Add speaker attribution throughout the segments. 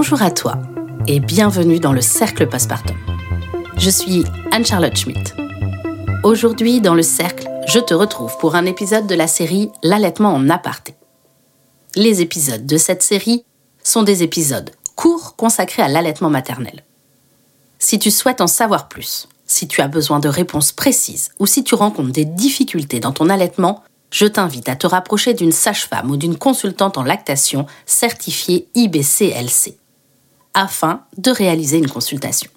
Speaker 1: Bonjour à toi et bienvenue dans le Cercle Passepartout. Je suis Anne-Charlotte Schmidt. Aujourd'hui, dans le Cercle, je te retrouve pour un épisode de la série L'allaitement en aparté. Les épisodes de cette série sont des épisodes courts consacrés à l'allaitement maternel. Si tu souhaites en savoir plus, si tu as besoin de réponses précises ou si tu rencontres des difficultés dans ton allaitement, je t'invite à te rapprocher d'une sage-femme ou d'une consultante en lactation certifiée IBCLC afin de réaliser une consultation.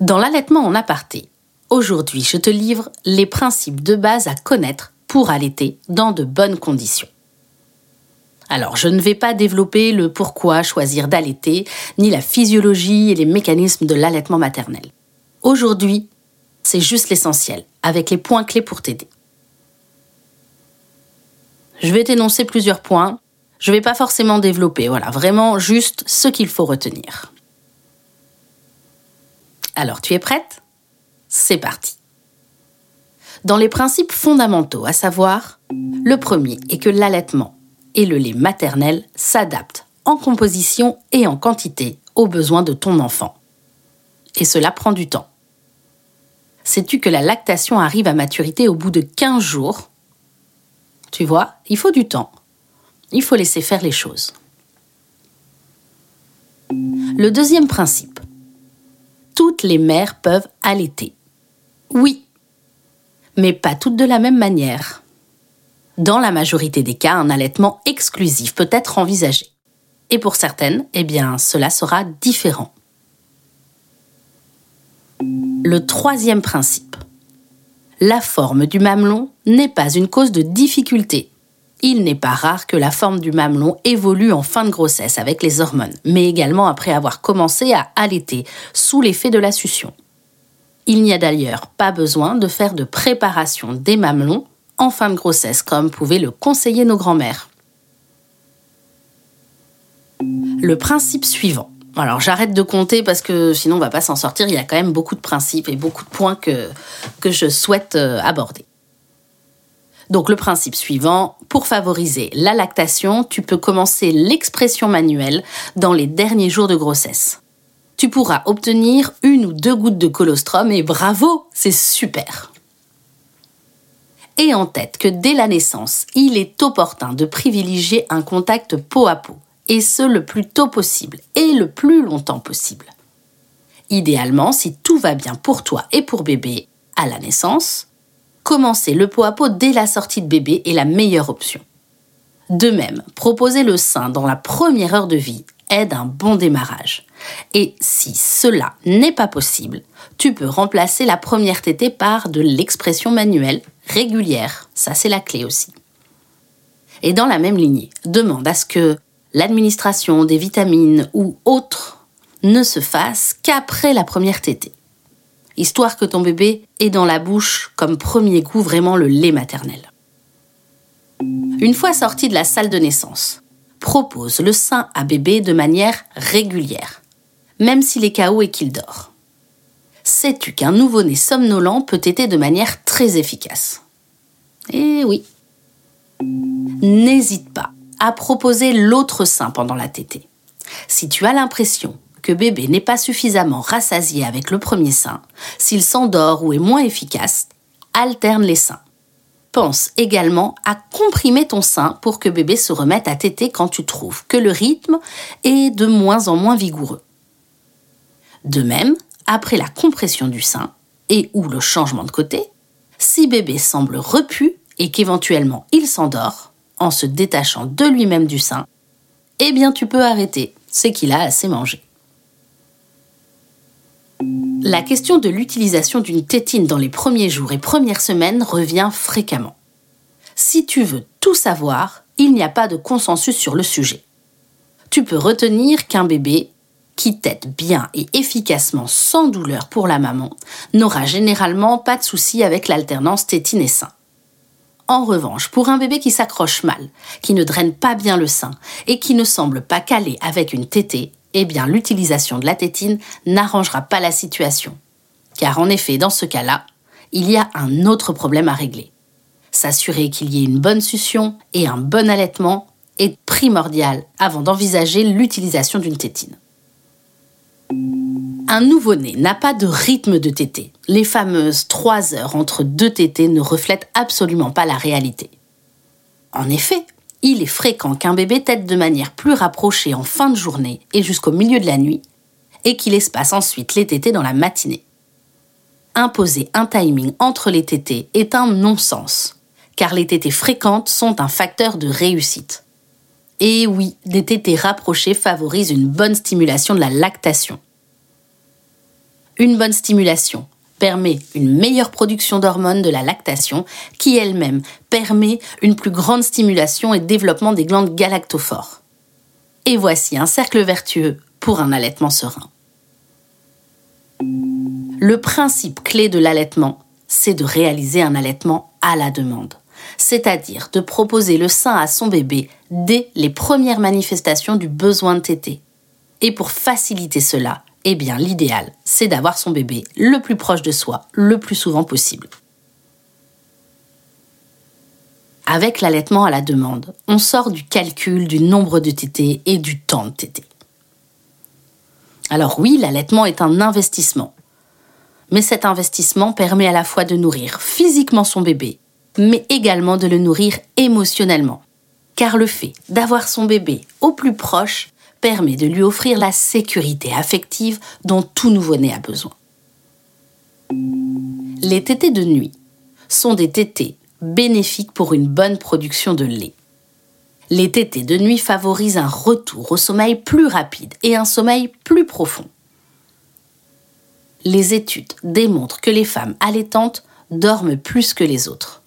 Speaker 1: Dans l'allaitement en aparté, aujourd'hui je te livre les principes de base à connaître pour allaiter dans de bonnes conditions. Alors, je ne vais pas développer le pourquoi choisir d'allaiter, ni la physiologie et les mécanismes de l'allaitement maternel. Aujourd'hui, c'est juste l'essentiel, avec les points clés pour t'aider. Je vais t'énoncer plusieurs points. Je ne vais pas forcément développer, voilà, vraiment juste ce qu'il faut retenir. Alors, tu es prête? C'est parti. Dans les principes fondamentaux, à savoir, le premier est que l'allaitement et le lait maternel s'adaptent en composition et en quantité aux besoins de ton enfant. Et cela prend du temps. Sais-tu que la lactation arrive à maturité au bout de 15 jours? Tu vois, il faut du temps. Il faut laisser faire les choses. Le deuxième principe. Toutes les mères peuvent allaiter. Oui, mais pas toutes de la même manière. Dans la majorité des cas, un allaitement exclusif peut être envisagé. Et pour certaines, eh bien, cela sera différent. Le troisième principe. La forme du mamelon n'est pas une cause de difficulté. Il n'est pas rare que la forme du mamelon évolue en fin de grossesse avec les hormones, mais également après avoir commencé à allaiter sous l'effet de la succion. Il n'y a d'ailleurs pas besoin de faire de préparation des mamelons en fin de grossesse comme pouvaient le conseiller nos grands-mères. Le principe suivant. Alors j'arrête de compter parce que sinon on va pas s'en sortir. Il y a quand même beaucoup de principes et beaucoup de points que, que je souhaite euh, aborder. Donc le principe suivant, pour favoriser la lactation, tu peux commencer l'expression manuelle dans les derniers jours de grossesse. Tu pourras obtenir une ou deux gouttes de colostrum et bravo, c'est super. Et en tête que dès la naissance, il est opportun de privilégier un contact peau à peau et ce le plus tôt possible et le plus longtemps possible. Idéalement, si tout va bien pour toi et pour bébé à la naissance, commencer le pot à pot dès la sortie de bébé est la meilleure option. De même, proposer le sein dans la première heure de vie aide un bon démarrage. Et si cela n'est pas possible, tu peux remplacer la première tétée par de l'expression manuelle régulière. Ça, c'est la clé aussi. Et dans la même lignée, demande à ce que l'administration des vitamines ou autres ne se fasse qu'après la première tétée. Histoire que ton bébé ait dans la bouche comme premier goût vraiment le lait maternel. Une fois sorti de la salle de naissance, propose le sein à bébé de manière régulière, même s'il est KO et qu'il dort. Sais-tu qu'un nouveau-né somnolent peut aider de manière très efficace? Eh oui. N'hésite pas à proposer l'autre sein pendant la tétée. Si tu as l'impression que bébé n'est pas suffisamment rassasié avec le premier sein, s'il s'endort ou est moins efficace, alterne les seins. Pense également à comprimer ton sein pour que bébé se remette à téter quand tu trouves que le rythme est de moins en moins vigoureux. De même, après la compression du sein et ou le changement de côté, si bébé semble repu et qu'éventuellement il s'endort, en se détachant de lui-même du sein, eh bien tu peux arrêter, c'est qu'il a assez mangé. La question de l'utilisation d'une tétine dans les premiers jours et premières semaines revient fréquemment. Si tu veux tout savoir, il n'y a pas de consensus sur le sujet. Tu peux retenir qu'un bébé qui tète bien et efficacement sans douleur pour la maman n'aura généralement pas de souci avec l'alternance tétine et sein. En revanche, pour un bébé qui s'accroche mal, qui ne draine pas bien le sein et qui ne semble pas calé avec une tétée, eh bien l'utilisation de la tétine n'arrangera pas la situation. Car en effet, dans ce cas-là, il y a un autre problème à régler. S'assurer qu'il y ait une bonne succion et un bon allaitement est primordial avant d'envisager l'utilisation d'une tétine. Un nouveau-né n'a pas de rythme de tétée. Les fameuses 3 heures entre deux tétées ne reflètent absolument pas la réalité. En effet, il est fréquent qu'un bébé tète de manière plus rapprochée en fin de journée et jusqu'au milieu de la nuit, et qu'il espace ensuite les tétées dans la matinée. Imposer un timing entre les tétées est un non-sens, car les tétées fréquentes sont un facteur de réussite. Et oui, des tétées rapprochées favorisent une bonne stimulation de la lactation. Une bonne stimulation permet une meilleure production d'hormones de la lactation, qui elle-même permet une plus grande stimulation et développement des glandes galactophores. Et voici un cercle vertueux pour un allaitement serein. Le principe clé de l'allaitement, c'est de réaliser un allaitement à la demande, c'est-à-dire de proposer le sein à son bébé dès les premières manifestations du besoin de téter. Et pour faciliter cela, eh bien l'idéal, c'est d'avoir son bébé le plus proche de soi, le plus souvent possible. Avec l'allaitement à la demande, on sort du calcul du nombre de tétés et du temps de tété. Alors oui, l'allaitement est un investissement. Mais cet investissement permet à la fois de nourrir physiquement son bébé, mais également de le nourrir émotionnellement. Car le fait d'avoir son bébé au plus proche permet de lui offrir la sécurité affective dont tout nouveau-né a besoin. Les tétés de nuit sont des tétés bénéfiques pour une bonne production de lait. Les tétés de nuit favorisent un retour au sommeil plus rapide et un sommeil plus profond. Les études démontrent que les femmes allaitantes dorment plus que les autres.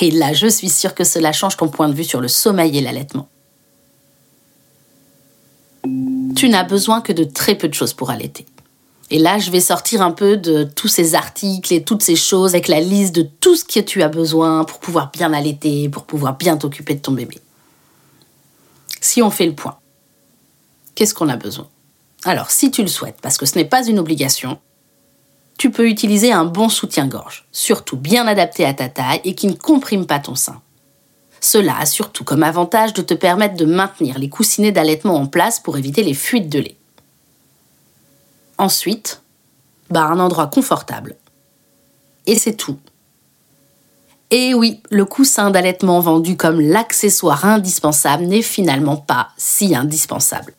Speaker 1: Et là, je suis sûre que cela change ton point de vue sur le sommeil et l'allaitement. Tu n'as besoin que de très peu de choses pour allaiter. Et là, je vais sortir un peu de tous ces articles et toutes ces choses avec la liste de tout ce que tu as besoin pour pouvoir bien allaiter, pour pouvoir bien t'occuper de ton bébé. Si on fait le point, qu'est-ce qu'on a besoin? Alors, si tu le souhaites, parce que ce n'est pas une obligation, tu peux utiliser un bon soutien-gorge, surtout bien adapté à ta taille et qui ne comprime pas ton sein. Cela a surtout comme avantage de te permettre de maintenir les coussinets d'allaitement en place pour éviter les fuites de lait. Ensuite, bah un endroit confortable. Et c'est tout. Et oui, le coussin d'allaitement vendu comme l'accessoire indispensable n'est finalement pas si indispensable.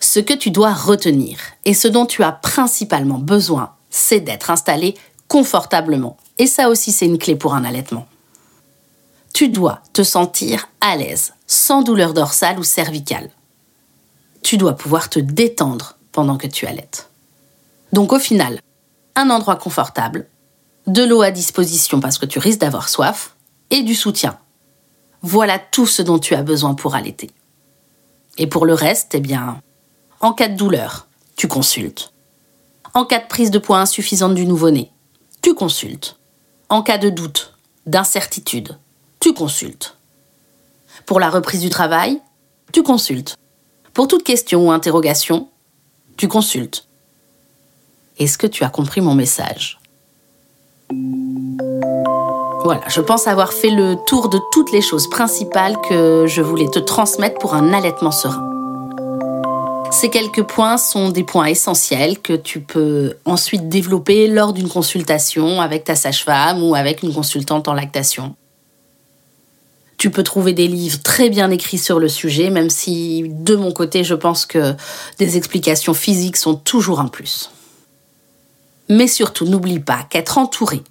Speaker 1: Ce que tu dois retenir et ce dont tu as principalement besoin, c'est d'être installé confortablement. Et ça aussi, c'est une clé pour un allaitement. Tu dois te sentir à l'aise, sans douleur dorsale ou cervicale. Tu dois pouvoir te détendre pendant que tu allaites. Donc au final, un endroit confortable, de l'eau à disposition parce que tu risques d'avoir soif, et du soutien. Voilà tout ce dont tu as besoin pour allaiter. Et pour le reste, eh bien, en cas de douleur, tu consultes. En cas de prise de poids insuffisante du nouveau-né, tu consultes. En cas de doute, d'incertitude, tu consultes. Pour la reprise du travail, tu consultes. Pour toute question ou interrogation, tu consultes. Est-ce que tu as compris mon message? Voilà, je pense avoir fait le tour de toutes les choses principales que je voulais te transmettre pour un allaitement serein. Ces quelques points sont des points essentiels que tu peux ensuite développer lors d'une consultation avec ta sage-femme ou avec une consultante en lactation. Tu peux trouver des livres très bien écrits sur le sujet, même si de mon côté, je pense que des explications physiques sont toujours un plus. Mais surtout, n'oublie pas qu'être entouré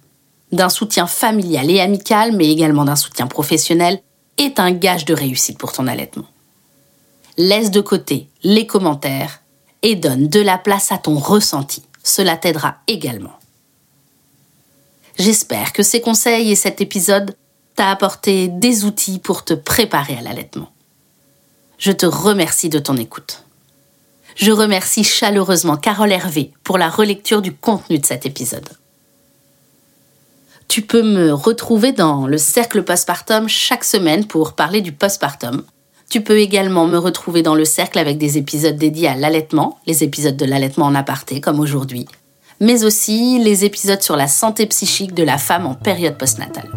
Speaker 1: d'un soutien familial et amical, mais également d'un soutien professionnel, est un gage de réussite pour ton allaitement. Laisse de côté les commentaires et donne de la place à ton ressenti. Cela t'aidera également. J'espère que ces conseils et cet épisode t'a apporté des outils pour te préparer à l'allaitement. Je te remercie de ton écoute. Je remercie chaleureusement Carole Hervé pour la relecture du contenu de cet épisode. Tu peux me retrouver dans le cercle postpartum chaque semaine pour parler du postpartum. Tu peux également me retrouver dans le cercle avec des épisodes dédiés à l'allaitement, les épisodes de l'allaitement en aparté comme aujourd'hui, mais aussi les épisodes sur la santé psychique de la femme en période postnatale.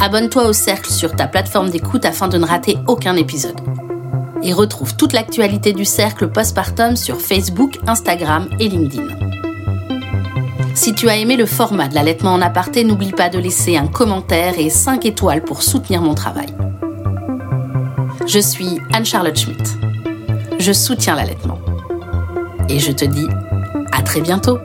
Speaker 1: Abonne-toi au cercle sur ta plateforme d'écoute afin de ne rater aucun épisode. Et retrouve toute l'actualité du cercle postpartum sur Facebook, Instagram et LinkedIn. Si tu as aimé le format de l'allaitement en aparté, n'oublie pas de laisser un commentaire et 5 étoiles pour soutenir mon travail. Je suis Anne-Charlotte Schmitt. Je soutiens l'allaitement. Et je te dis à très bientôt